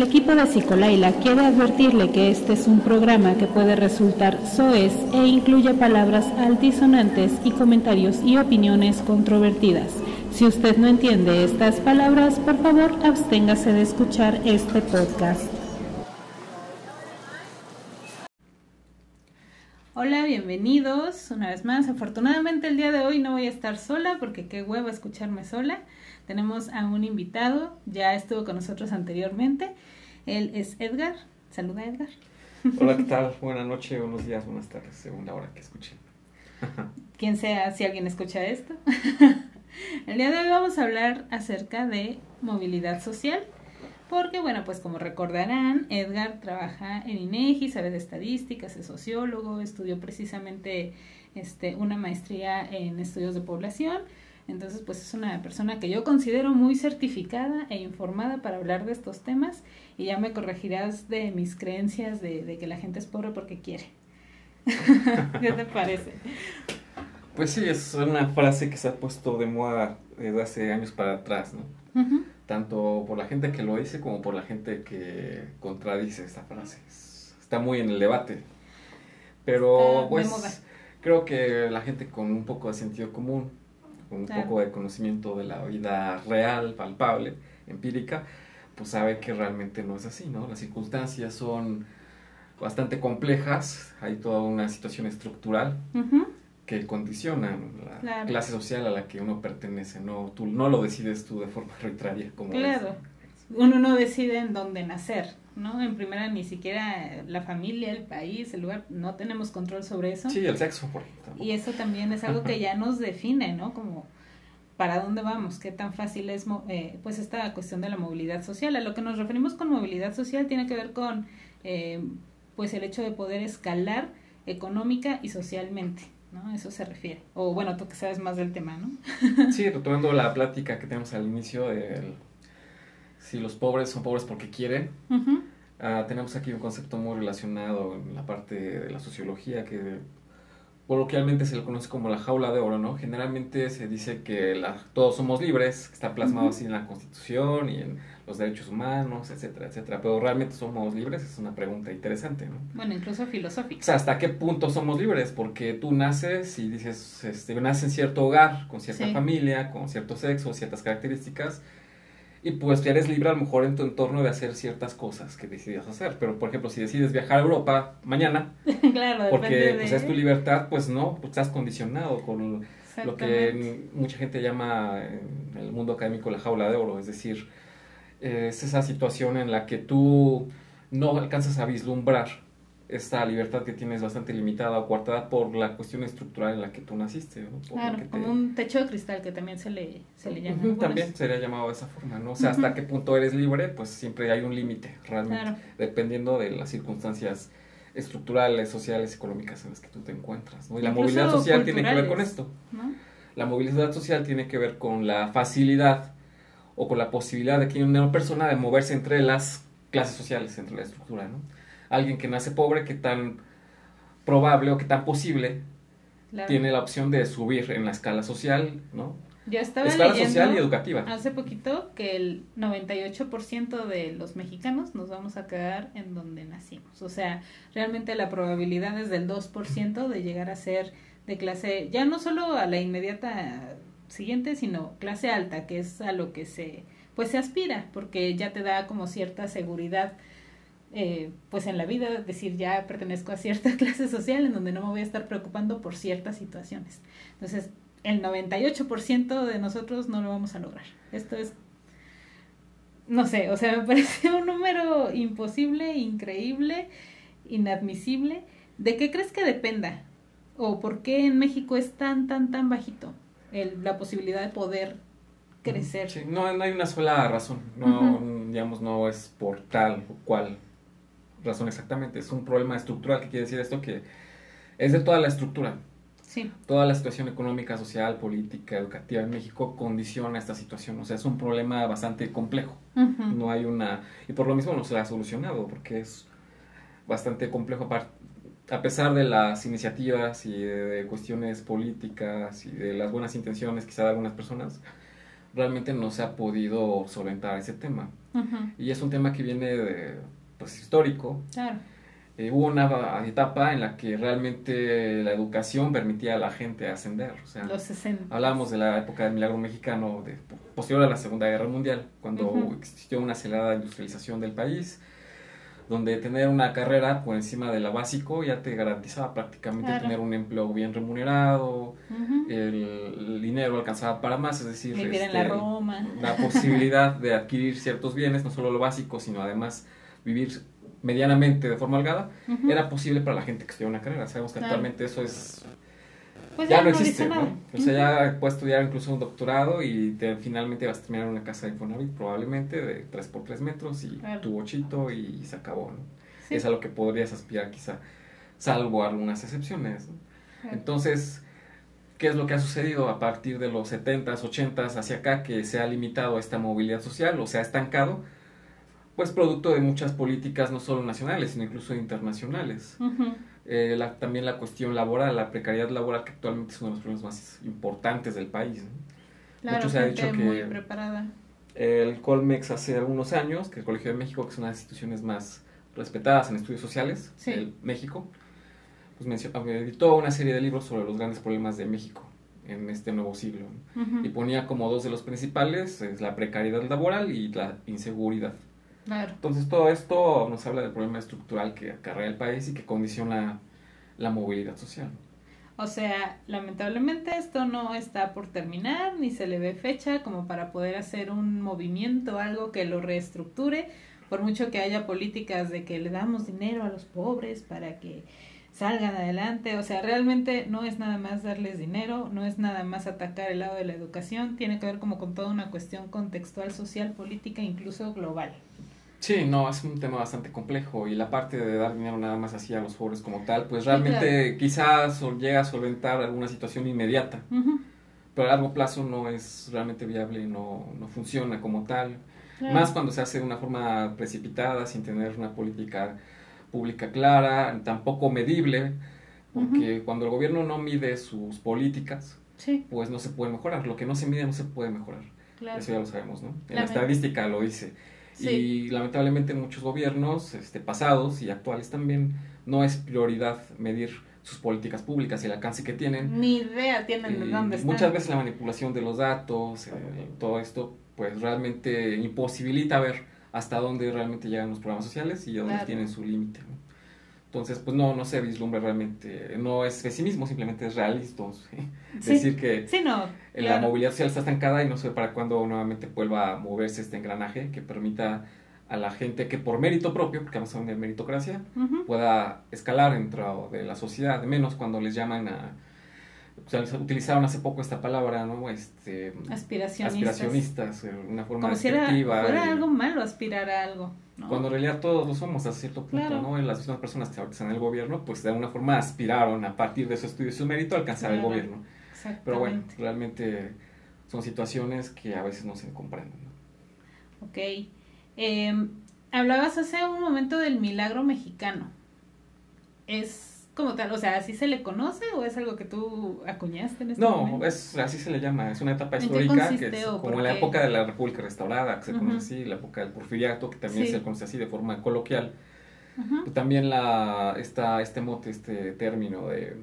El equipo de Psicolaila quiere advertirle que este es un programa que puede resultar soez e incluye palabras altisonantes y comentarios y opiniones controvertidas. Si usted no entiende estas palabras, por favor absténgase de escuchar este podcast. Hola, bienvenidos una vez más. Afortunadamente el día de hoy no voy a estar sola porque qué huevo escucharme sola. Tenemos a un invitado, ya estuvo con nosotros anteriormente. Él es Edgar. Saluda, Edgar. Hola, ¿qué tal? Buenas noches, buenos días, buenas tardes, según la hora que escuchen. Quien sea, si alguien escucha esto. El día de hoy vamos a hablar acerca de movilidad social, porque bueno, pues como recordarán, Edgar trabaja en INEGI, sabe de estadísticas, es sociólogo, estudió precisamente este, una maestría en estudios de población entonces, pues es una persona que yo considero muy certificada e informada para hablar de estos temas y ya me corregirás de mis creencias de, que la gente es pobre porque quiere. ¿Qué te parece? Pues sí, es una frase que se ha puesto de moda desde hace años para atrás, ¿no? Tanto por la gente que lo dice como por la gente que contradice esta frase. Está muy en el debate. Pero, pues, creo que la gente con un poco de sentido común con un poco de conocimiento de la vida real, palpable, empírica, pues sabe que realmente no es así, ¿no? Las circunstancias son bastante complejas, hay toda una situación estructural que condiciona la clase social a la que uno pertenece, no, tú, no lo decides tú de forma arbitraria. Como claro, uno no decide en dónde nacer, ¿no? En primera ni siquiera la familia, el país, el lugar, no tenemos control sobre eso. Sí, el sexo, por ejemplo. Y eso también es algo que ya nos define, ¿no? Como para dónde vamos, qué tan fácil es, eh, pues, esta cuestión de la movilidad social. A lo que nos referimos con movilidad social tiene que ver con, eh, pues, el hecho de poder escalar económica y socialmente. ¿no? Eso se refiere. O bueno, tú que sabes más del tema, ¿no? sí, retomando la plática que tenemos al inicio del si los pobres son pobres porque quieren. Ah, tenemos aquí un concepto muy relacionado en la parte de la sociología que coloquialmente se le conoce como la jaula de oro, ¿no? Generalmente se dice que la, todos somos libres, que está plasmado así en la Constitución y en los derechos humanos, etcétera, etcétera. Pero realmente somos libres es una pregunta interesante, ¿no? Bueno, incluso filosófica. O sea, ¿hasta qué punto somos libres? Porque tú naces y dices, este, naces en cierto hogar, con cierta familia, con cierto sexo, ciertas características y pues ya eres libre a lo mejor en tu entorno de hacer ciertas cosas que decidas hacer. Pero, por ejemplo, si decides viajar a Europa mañana, claro, porque pues, es tu libertad, pues no, pues estás condicionado con lo que mucha gente llama en el mundo académico la jaula de oro. Es decir, es esa situación en la que tú no alcanzas a vislumbrar esta libertad que tienes bastante limitada o coartada por la cuestión estructural en la que tú naciste. claro, como un techo de cristal que también se le, se le llama. también sería llamado de esa forma, ¿no? O sea, hasta qué punto eres libre, pues siempre hay un límite, realmente, dependiendo de las circunstancias estructurales, sociales, económicas en las que tú te encuentras. ¿no? Y la movilidad social tiene que ver con esto. La movilidad social tiene que ver con la facilidad o con la posibilidad de que una persona de moverse entre las clases sociales, entre la estructura, ¿no? Alguien que nace pobre, qué tan probable o qué tan posible tiene la opción de subir en la escala social, ¿no? Ya estaba escala social y educativa. Hace poquito que el 98% de los mexicanos nos vamos a quedar en donde nacimos. O sea, realmente la probabilidad es del 2% de llegar a ser de clase, ya no solo a la inmediata siguiente, sino clase alta, que es a lo que se, pues se aspira, porque ya te da como cierta seguridad eh, pues en la vida decir ya pertenezco a cierta clase social en donde no me voy a estar preocupando por ciertas situaciones. Entonces, el 98% de nosotros no lo vamos a lograr. Esto es, no sé, o sea, me parece un número imposible, increíble, inadmisible. ¿De qué crees que dependa? ¿O por qué en México es tan, tan, tan bajito el, la posibilidad de poder crecer? Sí, no, no hay una sola razón. No, digamos, no es por tal o cual razón exactamente. Es un problema estructural. ¿Qué quiere decir esto? Que es de toda la estructura. Sí. Toda la situación económica, social, política, educativa en México condiciona esta situación. O sea, es un problema bastante complejo. No hay una... Y por lo mismo no se ha solucionado, porque es bastante complejo. A pesar de las iniciativas y de, cuestiones políticas y de las buenas intenciones quizá de algunas personas, realmente no se ha podido solventar ese tema. Y es un tema que viene de, pues, histórico. Claro. Eh, hubo una etapa en la que realmente la educación permitía a la gente ascender. O sea, Los 60. Hablamos de la época del milagro mexicano, de, posterior a la Segunda Guerra Mundial, cuando existió una acelerada industrialización del país, donde tener una carrera por encima de la básico ya te garantizaba prácticamente tener un empleo bien remunerado, el, dinero alcanzaba para más, es decir, en la, este, Roma. la posibilidad de adquirir ciertos bienes, no solo lo básico, sino además vivir medianamente de forma holgada, era posible para la gente que estudiaba una carrera. Sabemos que actualmente eso es pues ya, no existe, ¿no? O sea, ya puedes estudiar incluso un doctorado y te, finalmente vas a terminar en una casa de Infonavit, probablemente de 3 por 3 metros y tu bochito y se acabó, ¿no? Es a lo que podrías aspirar quizá, salvo algunas excepciones, Entonces, ¿qué es lo que ha sucedido a partir de los 70s, 80s hacia acá que se ha limitado esta movilidad social o se ha estancado? Pues producto de muchas políticas no solo nacionales, sino incluso internacionales. Eh, también la cuestión laboral, la precariedad laboral, que actualmente es uno de los problemas más importantes del país. Claro, se ha dicho que preparada. el Colmex hace algunos años, que el Colegio de México, que es una de las instituciones más respetadas en estudios sociales de México, pues editó una serie de libros sobre los grandes problemas de México en este nuevo siglo. Y ponía como dos de los principales, la precariedad laboral y la inseguridad. Entonces todo esto nos habla del problema estructural que acarrea el país y que condiciona la movilidad social. O sea, lamentablemente esto no está por terminar, ni se le ve fecha como para poder hacer un movimiento, algo que lo reestructure, por mucho que haya políticas de que le damos dinero a los pobres para que salgan adelante. O sea, realmente no es nada más darles dinero, no es nada más atacar el lado de la educación, tiene que ver como con toda una cuestión contextual, social, política, incluso global. Sí, no, es un tema bastante complejo y la parte de dar dinero nada más así a los pobres como tal, pues realmente quizás llega a solventar alguna situación inmediata, pero a largo plazo no es realmente viable y no, no funciona como tal. Más cuando se hace de una forma precipitada, sin tener una política pública clara, tampoco medible, porque cuando el gobierno no mide sus políticas, pues no se puede mejorar. Lo que no se mide no se puede mejorar. Eso ya lo sabemos, ¿no? En la estadística lo dice. Y lamentablemente en muchos gobiernos este, pasados y actuales también no es prioridad medir sus políticas públicas y el alcance que tienen. Ni idea tienen de dónde están. Muchas veces la manipulación de los datos, eh, todo esto, pues realmente imposibilita ver hasta dónde realmente llegan los programas sociales y dónde tienen su límite. Entonces, pues no, no se vislumbra realmente, no es pesimismo, simplemente es realista. Decir que la movilidad social está estancada y no sé para cuándo nuevamente vuelva a moverse este engranaje que permita a la gente que por mérito propio, porque vamos a hablar de meritocracia, pueda escalar dentro de la sociedad, menos cuando les llaman a sea, utilizaron hace poco esta palabra, ¿no? Este, aspiracionistas. Aspiracionistas, eh, una forma Como si era, fuera algo malo aspirar a algo. ¿No? Cuando en realidad todos lo somos a cierto punto, ¿no? Las mismas personas que están en el gobierno, pues de alguna forma aspiraron a partir de su estudio y su mérito a alcanzar el gobierno. Pero bueno, realmente son situaciones que a veces no se comprenden. ¿no? Ok. Eh, hablabas hace un momento del milagro mexicano. Es como tal? O sea, ¿así se le conoce o es algo que tú acuñaste en este No, es, así se le llama, es una etapa histórica que es como la época de la República Restaurada, que se conoce así, la época del porfiriato, que también se conoce así de forma coloquial. También la, esta, este mote, este término de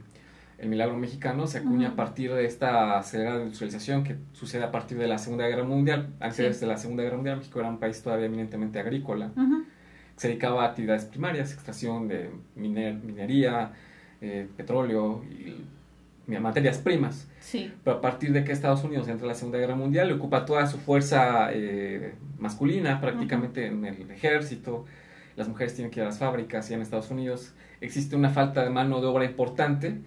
el milagro mexicano se acuña a partir de esta acelerada industrialización que sucede a partir de la Segunda Guerra Mundial. Antes de la Segunda Guerra Mundial, México era un país todavía eminentemente agrícola. Se dedicaba a actividades primarias, extracción de minería, eh, petróleo y materias primas. Sí. Pero a partir de que Estados Unidos entra en la Segunda Guerra Mundial, le ocupa toda su fuerza eh, masculina prácticamente en el ejército, las mujeres tienen que ir a las fábricas y en Estados Unidos existe una falta de mano de obra importante.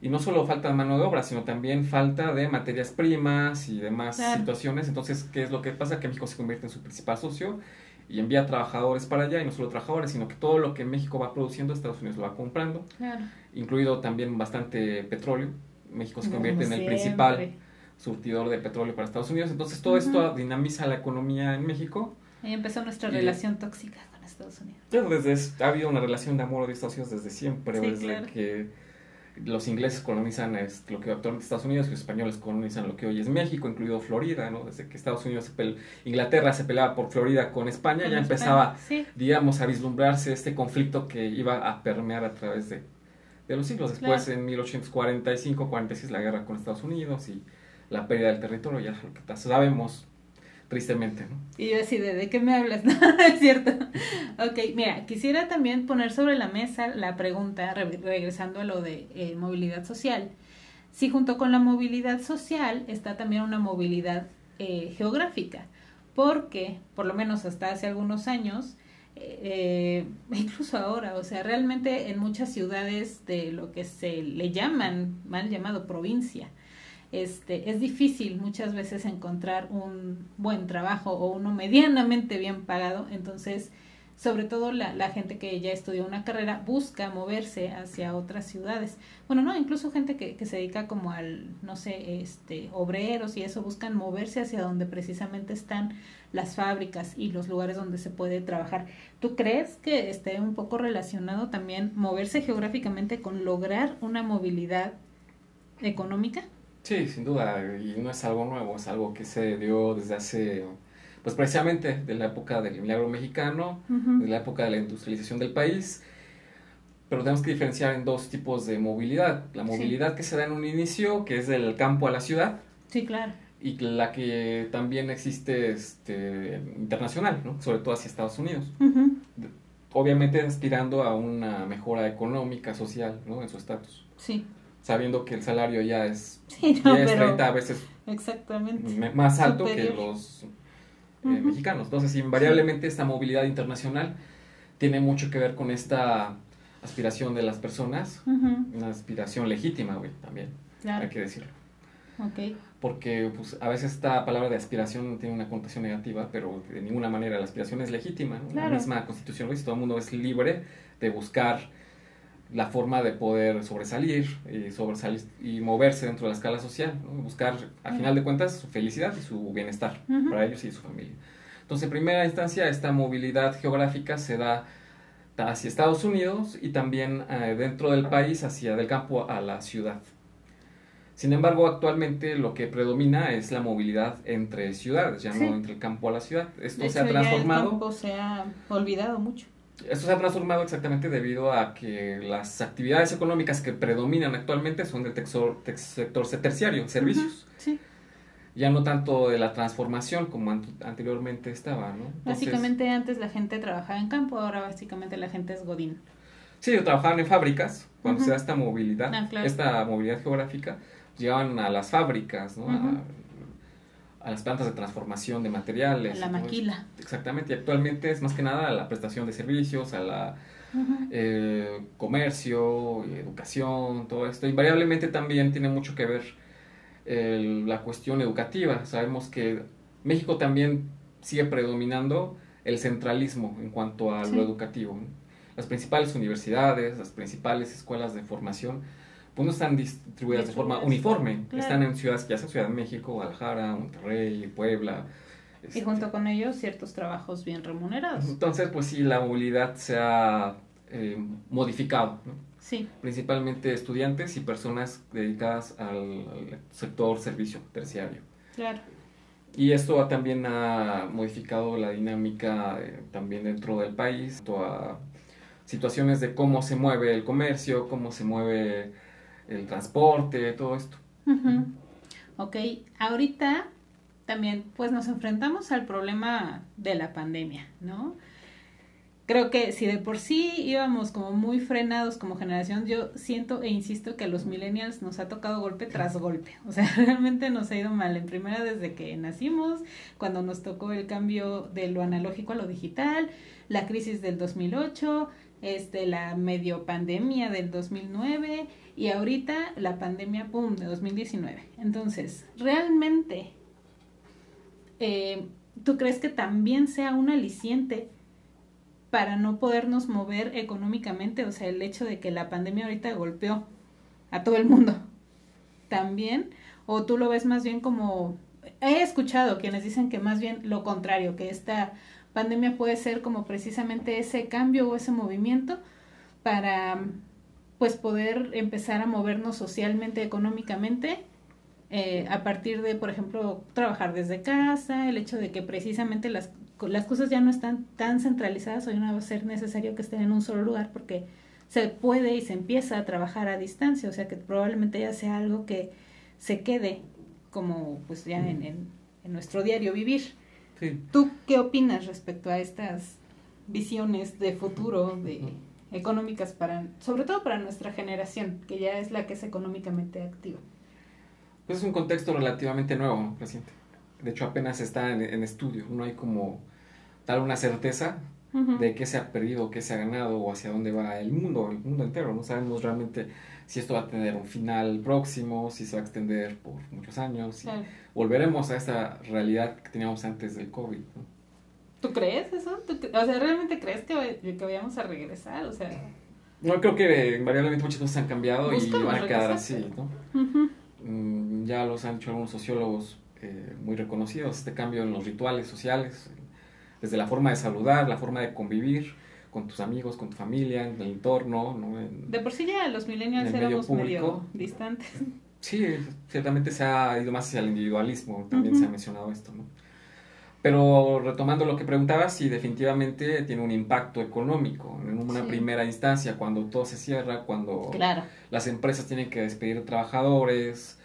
Y no solo falta de mano de obra, sino también falta de materias primas y demás situaciones. Entonces, ¿qué es lo que pasa? Que México se convierte en su principal socio y envía trabajadores para allá, y no solo trabajadores, sino que todo lo que México va produciendo, Estados Unidos lo va comprando, incluido también bastante petróleo. México se convierte en el principal surtidor de petróleo para Estados Unidos, entonces todo esto dinamiza la economía en México. Ahí empezó nuestra relación tóxica con Estados Unidos. desde, ha habido una relación de amor de Estados Unidos desde siempre, desde que los ingleses colonizan lo que actualmente es Estados Unidos, los españoles colonizan lo que hoy es México, incluido Florida, ¿no? Desde que Estados Unidos, se Inglaterra se peleaba por Florida con España, ya empezaba, digamos, a vislumbrarse este conflicto que iba a permear a través de, de los siglos. Después, en 1845-46, la guerra con Estados Unidos y la pérdida del territorio, ya lo que sabemos tristemente, ¿no? Y yo así, ¿de, qué me hablas? No, es cierto. ok, mira, quisiera también poner sobre la mesa la pregunta, regresando a lo de eh, movilidad social. Si junto con la movilidad social está también una movilidad eh, geográfica, porque, por lo menos hasta hace algunos años, eh, incluso ahora, o sea, realmente en muchas ciudades de lo que se le llaman, mal llamado provincia, este, es difícil muchas veces encontrar un buen trabajo o uno medianamente bien pagado, entonces sobre todo la, la, gente que ya estudió una carrera busca moverse hacia otras ciudades. Bueno, no, incluso gente que, que se dedica como al, no sé, este, obreros y eso, buscan moverse hacia donde precisamente están las fábricas y los lugares donde se puede trabajar. ¿Tú crees que esté un poco relacionado también moverse geográficamente con lograr una movilidad económica? Sí, sin duda, y no es algo nuevo, es algo que se dio desde hace, pues precisamente de la época del milagro mexicano, de la época de la industrialización del país, pero tenemos que diferenciar en dos tipos de movilidad. La movilidad que se da en un inicio, que es del campo a la ciudad. Sí, claro. Y la que también existe este, internacional, ¿no? sobre todo hacia Estados Unidos. Obviamente aspirando a una mejora económica, social, ¿no? en su estatus. Sí sabiendo que el salario ya es sí, 30 veces exactamente. más alto que los eh, mexicanos. Entonces, invariablemente esta movilidad internacional tiene mucho que ver con esta aspiración de las personas, una aspiración legítima, güey, también, hay que decirlo. Okay. Porque pues, a veces esta palabra de aspiración tiene una connotación negativa, pero de ninguna manera la aspiración es legítima. La misma constitución dice, todo el mundo es libre de buscar la forma de poder sobresalir y, sobresalir y moverse dentro de la escala social, buscar, al final de cuentas, su felicidad y su bienestar para ellos y su familia. Entonces, en primera instancia, esta movilidad geográfica se da hacia Estados Unidos y también eh, dentro del país, hacia del campo a la ciudad. Sin embargo, actualmente lo que predomina es la movilidad entre ciudades, ya no entre el campo a la ciudad. Esto se ha transformado. el campo se ha olvidado mucho. Esto se ha transformado exactamente debido a que las actividades económicas que predominan actualmente son del sector terciario, servicios. sí. Ya no tanto de la transformación como anteriormente estaba, ¿no? básicamente antes la gente trabajaba en campo, ahora básicamente la gente es godín. Sí, trabajaban en fábricas, cuando se da esta movilidad, ah, esta movilidad geográfica, llegaban a las fábricas, ¿no? a las plantas de transformación de materiales. La maquila. Exactamente, y actualmente es más que nada a la prestación de servicios, a la eh, comercio, educación, todo esto. Invariablemente también tiene mucho que ver la cuestión educativa. Sabemos que México también sigue predominando el centralismo en cuanto a lo educativo. Las principales universidades, las principales escuelas de formación pues no están distribuidas de forma uniforme. Están en ciudades, ya sea Ciudad de México, Guadalajara, Monterrey, Puebla. Y este, junto con ellos ciertos trabajos bien remunerados. Entonces, pues sí, la movilidad se ha eh, modificado. Sí. Principalmente estudiantes y personas dedicadas al, sector servicio terciario. Claro. Y esto también ha modificado la dinámica eh, también dentro del país, a situaciones de cómo se mueve el comercio, cómo se mueve el transporte, todo esto. Ok, ahorita también pues nos enfrentamos al problema de la pandemia, ¿no? Creo que si de por sí íbamos como muy frenados como generación, yo siento e insisto que a los millennials nos ha tocado golpe tras golpe. O sea, realmente nos ha ido mal. En primera desde que nacimos, cuando nos tocó el cambio de lo analógico a lo digital, la crisis del 2008, este, la medio pandemia del 2009 y ahorita la pandemia, ¡pum!, de 2019. Entonces, realmente, eh, ¿tú crees que también sea un aliciente para no podernos mover económicamente? O sea, el hecho de que la pandemia ahorita golpeó a todo el mundo. ¿También? ¿O tú lo ves más bien como... He escuchado quienes dicen que más bien lo contrario, que esta pandemia puede ser como precisamente ese cambio o ese movimiento para pues poder empezar a movernos socialmente, económicamente, eh, a partir de, por ejemplo, trabajar desde casa, el hecho de que precisamente las, las cosas ya no están tan centralizadas, hoy no va a ser necesario que estén en un solo lugar porque se puede y se empieza a trabajar a distancia, o sea que probablemente ya sea algo que se quede como pues ya en, en, en nuestro diario vivir. ¿Tú qué opinas respecto a estas visiones de futuro, de económicas para, sobre todo para nuestra generación, que ya es la que es económicamente activa? Pues es un contexto relativamente nuevo, reciente. De hecho, apenas está en, estudio. No hay como tal una certeza de qué se ha perdido, qué se ha ganado o hacia dónde va el mundo, el mundo entero. No sabemos realmente si esto va a tener un final próximo, si se va a extender por muchos años. Si volveremos a esa realidad que teníamos antes del COVID. ¿Tú crees eso? o sea, ¿realmente crees que, que vayamos a regresar? O sea... No, creo que invariablemente muchas cosas han cambiado y van a quedar así, ¿no? Mm, ya los han hecho algunos sociólogos eh, muy reconocidos, este cambio en los rituales sociales, desde la forma de saludar, la forma de convivir con tus amigos, con tu familia, en el entorno. ¿no? de por sí ya los millennials éramos medio, distantes. Sí, ciertamente se ha ido más hacia el individualismo, también se ha mencionado esto, ¿no? Pero retomando lo que preguntabas, sí, definitivamente tiene un impacto económico. En una primera instancia, cuando todo se cierra, cuando las empresas tienen que despedir trabajadores,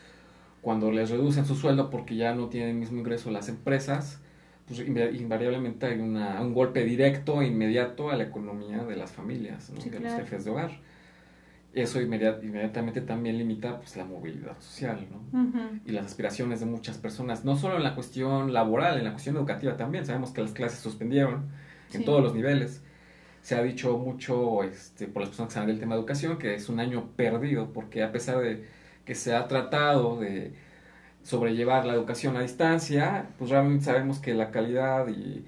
cuando les reducen su sueldo porque ya no tienen el mismo ingreso las empresas, pues invariablemente hay una, un golpe directo e inmediato a la economía de las familias, de los jefes de hogar eso inmediatamente también limita pues, la movilidad social ¿no? y las aspiraciones de muchas personas, no solo en la cuestión laboral, en la cuestión educativa también. Sabemos que las clases suspendieron en todos los niveles. Se ha dicho mucho este, por las personas que saben del tema de educación que es un año perdido, porque a pesar de que se ha tratado de sobrellevar la educación a distancia, pues realmente sabemos que la calidad y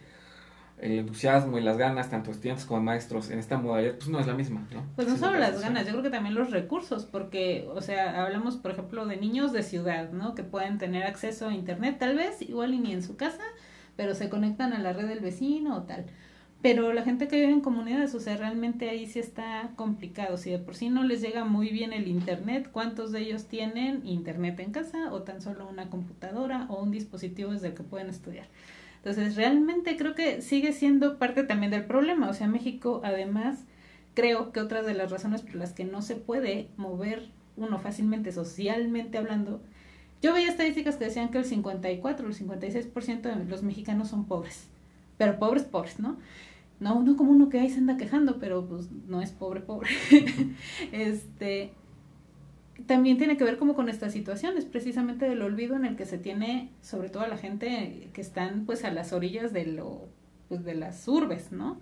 el entusiasmo y las ganas, tanto estudiantes como maestros, en esta modalidad, pues no es la misma, ¿no? Pues no solo las ganas, yo creo que también los recursos, porque, o sea, hablamos, por ejemplo, de niños de ciudad, ¿no? Que pueden tener acceso a Internet, tal vez, igual y ni en su casa, pero se conectan a la red del vecino o tal. Pero la gente que vive en comunidades, o sea, realmente ahí sí está complicado. Si de por sí no les llega muy bien el Internet, ¿cuántos de ellos tienen Internet en casa o tan solo una computadora o un dispositivo desde el que pueden estudiar? Entonces, realmente creo que sigue siendo parte también del problema. O sea, México, además, creo que otra de las razones por las que no se puede mover uno fácilmente, socialmente hablando, yo veía estadísticas que decían que el 54 o el 56% de los mexicanos son pobres, pero pobres, pobres, ¿no? No, no como uno que ahí se anda quejando, pero pues no es pobre, pobre. este, también tiene que ver como con estas situaciones, precisamente del olvido en el que se tiene, sobre todo a la gente que están pues a las orillas de lo, pues de las urbes, ¿no?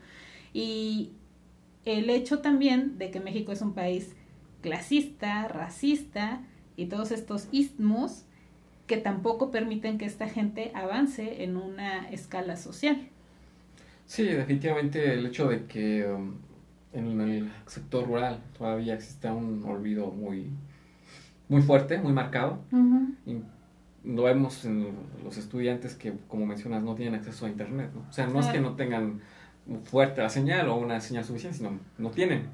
Y el hecho también de que México es un país clasista, racista y todos estos istmos que tampoco permiten que esta gente avance en una escala social. Sí, definitivamente el hecho de que um, en el sector rural todavía existe un olvido muy muy fuerte, muy marcado. y lo vemos en los estudiantes que, como mencionas, no tienen acceso a Internet. ¿no? O sea, no es que no tengan fuerte la señal o una señal suficiente, sino no tienen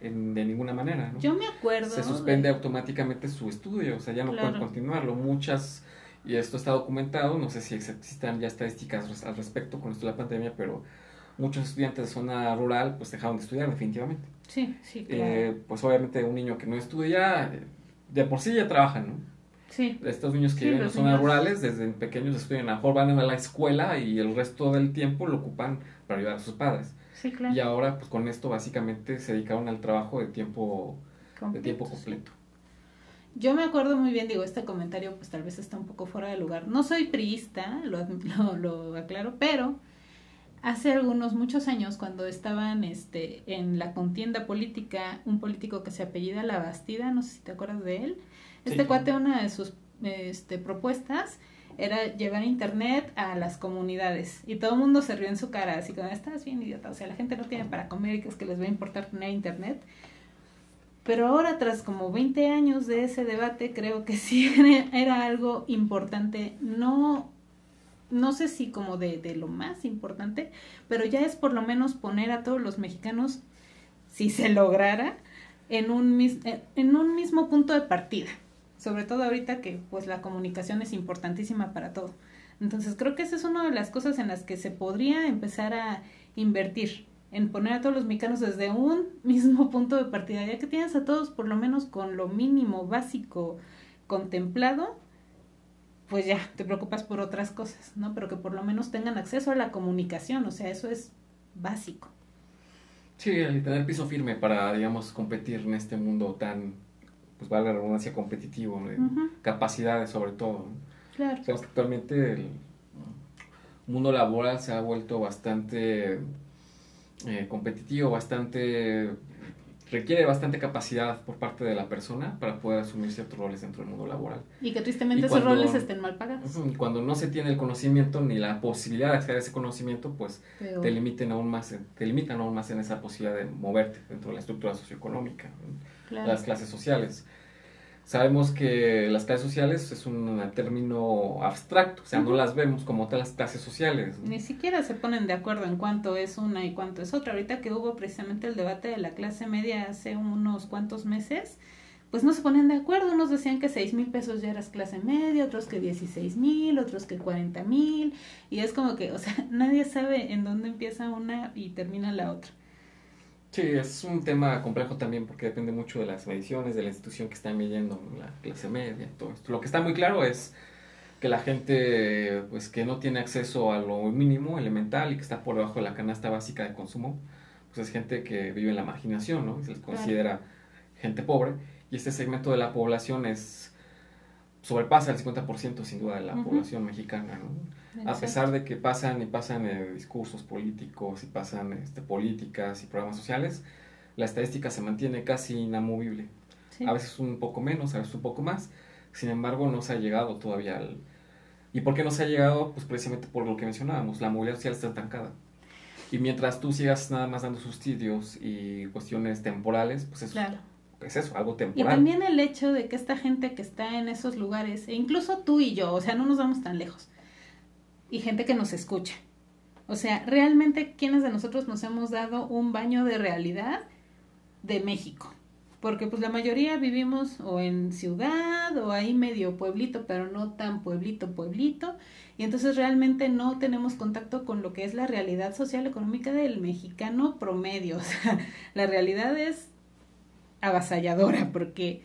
de ninguna manera. ¿no? Yo me acuerdo. Se suspende automáticamente su estudio, o sea, ya no pueden continuarlo. Muchas, y esto está documentado, no sé si existan ya estadísticas al respecto con esto de la pandemia, pero muchos estudiantes de zona rural pues dejaron de estudiar definitivamente. Sí, sí, eh, claro. pues obviamente un niño que no estudia de por sí ya trabajan, ¿no? Sí. Estos niños que viven en zonas rurales, desde pequeños estudian, a lo mejor van a la escuela y el resto del tiempo lo ocupan para ayudar a sus padres. Sí, claro. Y ahora, pues con esto básicamente se dedicaron al trabajo de tiempo, de tiempo completo. Yo me acuerdo muy bien, digo, este comentario pues tal vez está un poco fuera de lugar. No soy priista, lo, lo, lo aclaro, pero hace algunos muchos años cuando estaban este en la contienda política un político que se apellida La Bastida no sé si te acuerdas de él este cuate una de sus este, propuestas era llevar internet a las comunidades y todo el mundo se rió en su cara así como estás bien idiota o sea la gente no tiene para comer y que es que les va a importar tener internet. Pero ahora tras como 20 años de ese debate creo que sí era algo importante no no sé si como de, de lo más importante, pero ya es por lo menos poner a todos los mexicanos, si se lograra, en un, en un mismo punto de partida, sobre todo ahorita que pues la comunicación es importantísima para todo. Entonces creo que esa es una de las cosas en las que se podría empezar a invertir, en poner a todos los mexicanos desde un mismo punto de partida, ya que tienes a todos por lo menos con lo mínimo básico contemplado, pues ya te preocupas por otras cosas, ¿no? Pero que por lo menos tengan acceso a la comunicación, o sea, eso es básico. Sí, el tener piso firme para, digamos, competir en este mundo tan, pues valga la redundancia, competitivo, capacidades sobre todo. Claro. Sabemos que actualmente el mundo laboral se ha vuelto bastante eh, competitivo, bastante requiere bastante capacidad por parte de la persona para poder asumir ciertos roles dentro del mundo laboral. Y que tristemente esos roles estén mal pagados. Cuando no se tiene el conocimiento ni la posibilidad de acceder a ese conocimiento, pues te limiten aún más, te limitan aún más en esa posibilidad de moverte dentro de la estructura socioeconómica, las clases sociales. Sabemos que las clases sociales es un término abstracto, o sea, no las vemos como tal las clases sociales. Ni siquiera se ponen de acuerdo en cuánto es una y cuánto es otra. Ahorita que hubo precisamente el debate de la clase media hace unos cuantos meses, pues no se ponen de acuerdo. Unos decían que seis mil pesos ya eras clase media, otros que dieciséis mil, otros que cuarenta mil. Y es como que, o sea, nadie sabe en dónde empieza una y termina la otra. Sí, es un tema complejo también porque depende mucho de las mediciones, de la institución que están midiendo la clase media, todo esto. Lo que está muy claro es que la gente pues que no tiene acceso a lo mínimo elemental y que está por debajo de la canasta básica de consumo, pues es gente que vive en la marginación, ¿no? Se les considera gente pobre y este segmento de la población es sobrepasa el 50% sin duda de la población mexicana, ¿no? A pesar de que pasan y pasan eh, discursos políticos y pasan este, políticas y programas sociales, la estadística se mantiene casi inamovible. A veces un poco menos, a veces un poco más. Sin embargo, no se ha llegado todavía al... ¿Y por qué no se ha llegado? Pues precisamente por lo que mencionábamos, la movilidad social está estancada. Y mientras tú sigas nada más dando subsidios y cuestiones temporales, pues eso, es eso, algo temporal. Y también el hecho de que esta gente que está en esos lugares, e incluso tú y yo, o sea, no nos vamos tan lejos, y gente que nos escucha. O sea, realmente, ¿quiénes de nosotros nos hemos dado un baño de realidad de México? Porque pues la mayoría vivimos o en ciudad o ahí medio pueblito, pero no tan pueblito, pueblito. Y entonces realmente no tenemos contacto con lo que es la realidad social económica del mexicano promedio. O sea, la realidad es avasalladora porque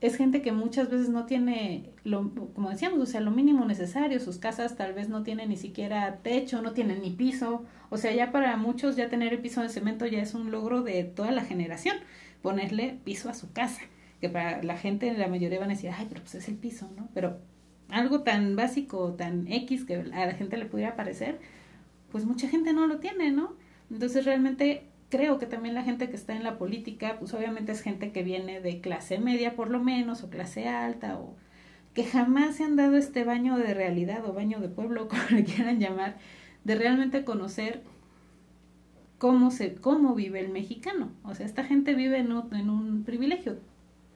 es gente que muchas veces no tiene, lo, como decíamos, o sea, lo mínimo necesario, sus casas tal vez no tienen ni siquiera techo, no tienen ni piso, o sea, ya para muchos ya tener el piso de cemento ya es un logro de toda la generación, ponerle piso a su casa, que para la gente, la mayoría van a decir, ay, pero pues es el piso, ¿no? Pero algo tan básico, tan X que a la gente le pudiera parecer, pues mucha gente no lo tiene, ¿no? Entonces realmente creo que también la gente que está en la política, pues obviamente es gente que viene de clase media por lo menos, o clase alta, o que jamás se han dado este baño de realidad o baño de pueblo, como le quieran llamar, de realmente conocer cómo se, cómo vive el mexicano. O sea, esta gente vive en un, en un privilegio.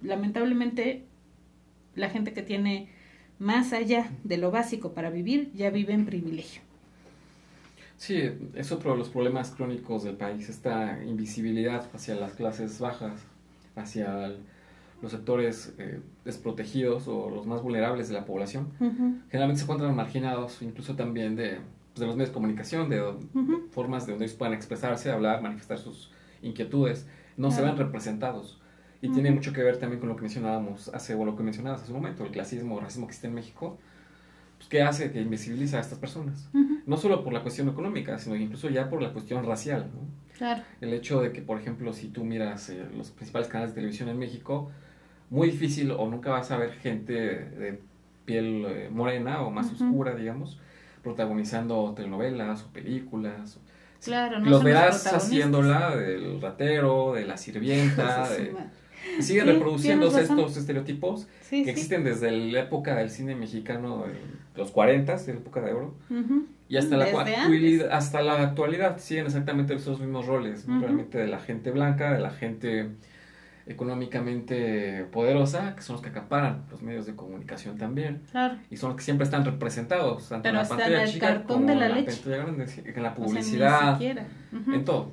Lamentablemente, la gente que tiene más allá de lo básico para vivir ya vive en privilegio. Sí, es otro de los problemas crónicos del país, esta invisibilidad hacia las clases bajas, hacia los sectores eh, desprotegidos o los más vulnerables de la población. Generalmente se encuentran marginados, incluso también de, pues, de los medios de comunicación, de, formas de donde ellos puedan expresarse, hablar, manifestar sus inquietudes. No se ven representados. Y tiene mucho que ver también con lo que mencionábamos hace, o lo que mencionabas hace un momento, el clasismo o racismo que existe en México pues, ¿qué hace? Que invisibiliza a estas personas. No solo por la cuestión económica, sino incluso ya por la cuestión racial. ¿no? Claro. El hecho de que, por ejemplo, si tú miras eh, los principales canales de televisión en México, muy difícil o nunca vas a ver gente de piel eh, morena o más oscura, digamos, protagonizando telenovelas o películas. Claro, no Los verás haciéndola del ratero, de la sirvienta, de siguen reproduciéndose estos estereotipos que existen desde la época del cine mexicano, los 40, de la época de oro, y hasta la, actualidad, hasta la actualidad siguen exactamente esos mismos roles, realmente de la gente blanca, de la gente económicamente poderosa, que son los que acaparan los medios de comunicación también. Y son los que siempre están representados, tanto en la pantalla chica como en la pantalla grande, en la publicidad, en todo.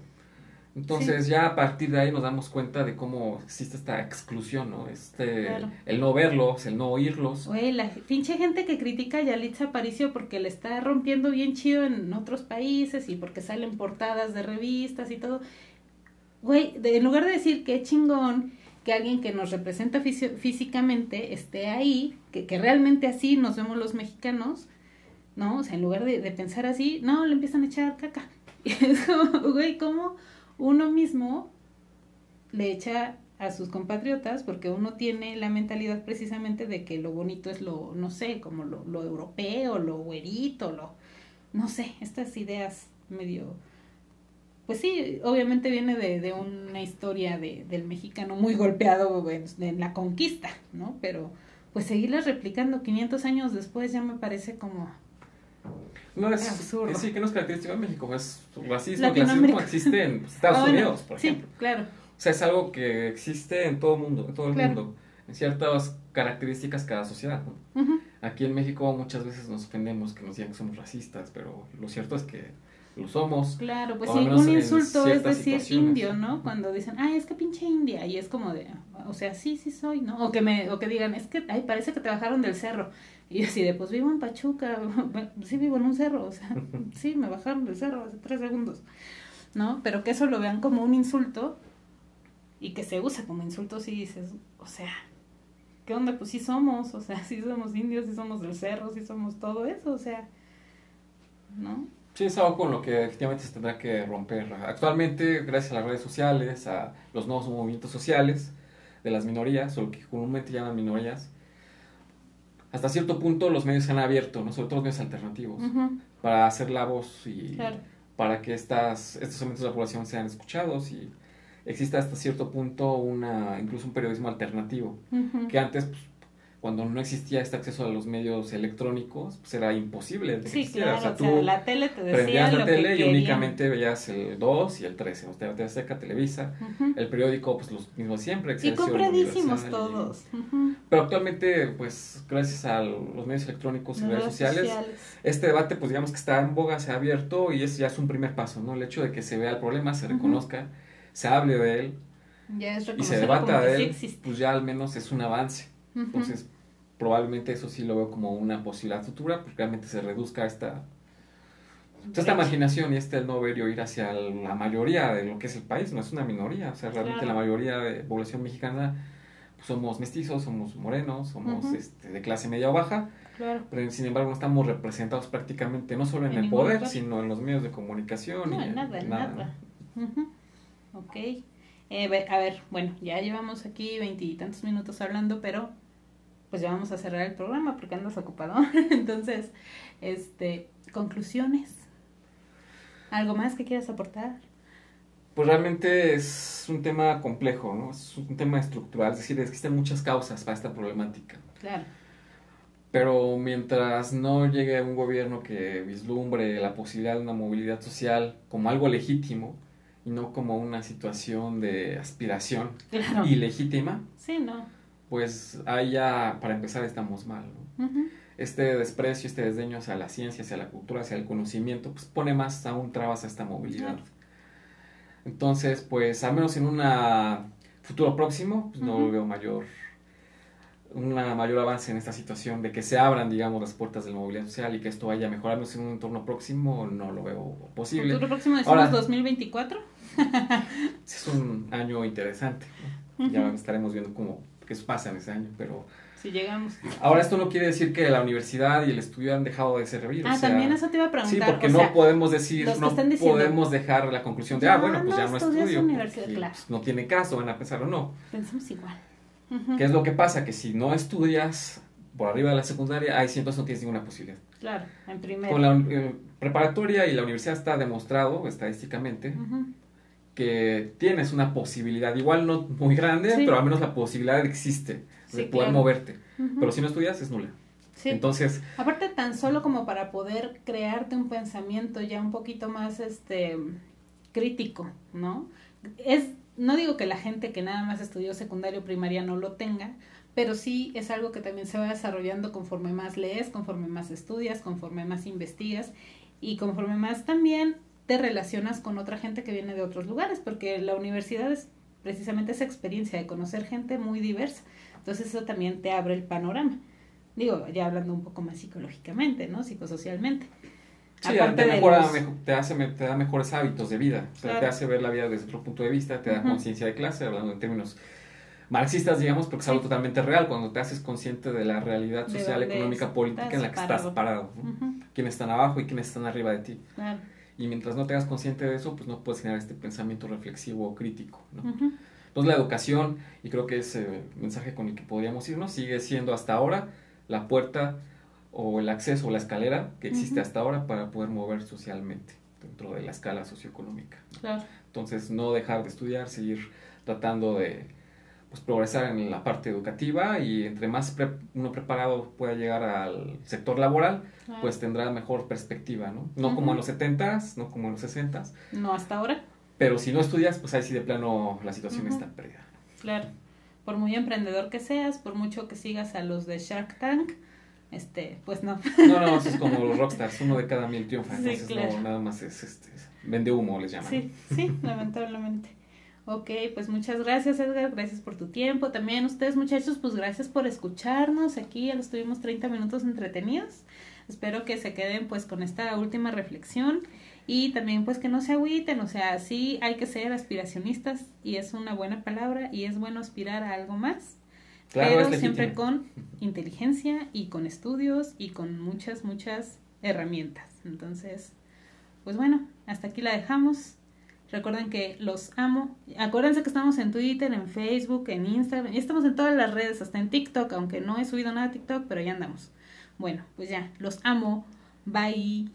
Entonces ya a partir de ahí nos damos cuenta de cómo existe esta exclusión, ¿no? Este, el no verlos, el no oírlos. Güey, la pinche gente que critica a Yalitza Aparicio porque le está rompiendo bien chido en otros países y porque salen portadas de revistas y todo. Güey, en lugar de decir qué chingón que alguien que nos representa físicamente esté ahí, que, que realmente así nos vemos los mexicanos, ¿no? O sea, en lugar de, de pensar así, no, le empiezan a echar caca. Y es como, güey, ¿cómo? Uno mismo le echa a sus compatriotas porque uno tiene la mentalidad precisamente de que lo bonito es lo, no sé, como lo, lo europeo, lo güerito, lo, no sé, estas ideas medio, pues sí, obviamente viene de, de una historia de, del mexicano muy golpeado en, la conquista, ¿no? Pero pues seguirlas replicando 500 años después ya me parece como no, es, absurdo. sí, que no es característico de México, es racismo, clasismo existe en Estados ah, Unidos, por ejemplo. Sí, claro. O sea, es algo que existe en todo el mundo, en todo el mundo, en ciertas características cada sociedad. Aquí en México muchas veces nos ofendemos que nos digan que somos racistas, pero lo cierto es que lo somos. Claro, pues sí, un insulto es decir indio, ¿no? Cuando dicen, ay, es que pinche india, y es como de, o sea, sí, sí soy, ¿no? O que me, o que digan, es que, ay, parece que te bajaron del cerro. Y así de, pues vivo en Pachuca, sí vivo en un cerro, o sea, sí, me bajaron del cerro hace tres segundos, ¿no? Pero que eso lo vean como un insulto y que se usa como insulto si dices, o sea, ¿qué onda? Pues sí somos, o sea, sí somos indios, sí somos del cerro, sí somos todo eso, o sea, ¿no? Sí, es algo con lo que efectivamente se tendrá que romper. Actualmente, gracias a las redes sociales, a los nuevos movimientos sociales de las minorías, o lo que comúnmente llaman minorías, hasta cierto punto los medios se han abierto, ¿no? sobre todo los medios alternativos, para hacer la voz y para que estas, estos segmentos de la población sean escuchados y exista hasta cierto punto una incluso un periodismo alternativo, que antes pues, cuando no existía este acceso a los medios electrónicos, pues era imposible. sí, claro, o sea, la tele te decía la tele y únicamente veías el 2 y el 13, o sea, te Seca, Televisa, el periódico, pues los mismos siempre. Y compradísimos todos. Pero actualmente, pues gracias a los medios electrónicos y redes sociales, este debate, pues digamos que está en boga, se ha abierto y es ya es un primer paso, ¿no? El hecho de que se vea el problema, se reconozca, se hable de él y se debata de él, pues ya al menos es un avance. Entonces, probablemente eso sí lo veo como una posibilidad futura, porque realmente se reduzca esta, esta imaginación y este no ver y oír hacia la mayoría de lo que es el país, no es una minoría, o sea, realmente la mayoría de población mexicana pues, somos mestizos, somos morenos, somos este, de clase media o baja, pero sin embargo no estamos representados prácticamente no solo en, el poder, sino en los medios de comunicación. No, y nada, en nada. Ok. Eh, a ver, bueno, ya llevamos aquí veintitantos minutos hablando, pero pues ya vamos a cerrar el programa porque andas ocupado. Entonces, este, conclusiones. ¿Algo más que quieras aportar? Pues realmente es un tema complejo, ¿no? Es un tema estructural, es decir, existen muchas causas para esta problemática. Claro. Pero mientras no llegue un gobierno que vislumbre la posibilidad de una movilidad social como algo legítimo y no como una situación de aspiración ilegítima, sí, no pues ahí ya, para empezar, estamos mal. ¿no? Este desprecio, este desdeño hacia la ciencia, hacia la cultura, hacia el conocimiento, pues pone más aún trabas a esta movilidad. Entonces, pues al menos en un futuro próximo, pues no veo mayor una mayor avance en esta situación de que se abran, digamos, las puertas de la movilidad social y que esto vaya mejorando en un entorno próximo, no lo veo posible. ¿Futuro próximo decimos 2024? Es un año interesante. Ya estaremos viendo cómo eso pasa en ese año, pero... Si llegamos. Ahora, esto no quiere decir que la universidad y el estudio han dejado de servir. Ah, también eso te iba a preguntar. Sí, porque no podemos decir, no podemos dejar la conclusión de, ah, bueno, pues ya no estudio. Pues, no tiene caso, van a pensar o no. Pensamos igual. ¿Qué es lo que pasa? Que si no estudias por arriba de la secundaria, ahí sí entonces no tienes ninguna posibilidad. Claro, en primero. Con la eh, preparatoria y la universidad está demostrado estadísticamente que tienes una posibilidad, igual no muy grande, pero al menos la posibilidad existe de poder moverte. Pero si no estudias es nula. Entonces, aparte tan solo como para poder crearte un pensamiento ya un poquito más este crítico, ¿no? Es no digo que la gente que nada más estudió secundario primaria no lo tenga, pero sí es algo que también se va desarrollando conforme más lees, conforme más estudias, conforme más investigas y conforme más también te relacionas con otra gente que viene de otros lugares, porque la universidad es precisamente esa experiencia de conocer gente muy diversa. Entonces eso también te abre el panorama. Digo, ya hablando un poco más psicológicamente, ¿no? Psicosocialmente. Sí, te, mejora, te, hace, te da mejores hábitos de vida, o sea, te hace ver la vida desde otro punto de vista, te da conciencia de clase, hablando en términos marxistas, digamos, porque es algo totalmente real, cuando te haces consciente de la realidad social, económica, política en la que estás parado, quiénes están abajo y quiénes están arriba de ti. Y mientras no te hagas consciente de eso, pues no puedes generar este pensamiento reflexivo o crítico. ¿no? Entonces la educación, y creo que ese el mensaje con el que podríamos irnos, sigue siendo hasta ahora la puerta o el acceso o la escalera que existe hasta ahora para poder mover socialmente dentro de la escala socioeconómica. Entonces, no dejar de estudiar, seguir tratando de pues, progresar en la parte educativa y entre más uno preparado pueda llegar al sector laboral, pues tendrá mejor perspectiva, ¿no? No como en los 70s, no como en los 60s. No hasta ahora. Pero si no estudias, pues ahí sí de plano la situación está perdida. Claro. Por muy emprendedor que seas, por mucho que sigas a los de Shark Tank, este, pues no. No, no, eso es como los rockstars, uno de cada mil triunfa, entonces no, nada más es este, vende humo, les llaman. Sí, sí, lamentablemente. Ok, pues muchas gracias Edgar, gracias por tu tiempo. También ustedes muchachos, pues gracias por escucharnos. Aquí ya los tuvimos 30 minutos entretenidos. Espero que se queden pues con esta última reflexión y también pues que no se agüiten, o sea, sí hay que ser aspiracionistas y es una buena palabra y es bueno aspirar a algo más pero siempre con inteligencia y con estudios y con muchas, muchas herramientas. Entonces, pues bueno, hasta aquí la dejamos. Recuerden que los amo. Acuérdense que estamos en Twitter, en Facebook, en Instagram. Estamos en todas las redes, hasta en TikTok, aunque no he subido nada a TikTok, pero ya andamos. Bueno, pues ya, los amo. Bye.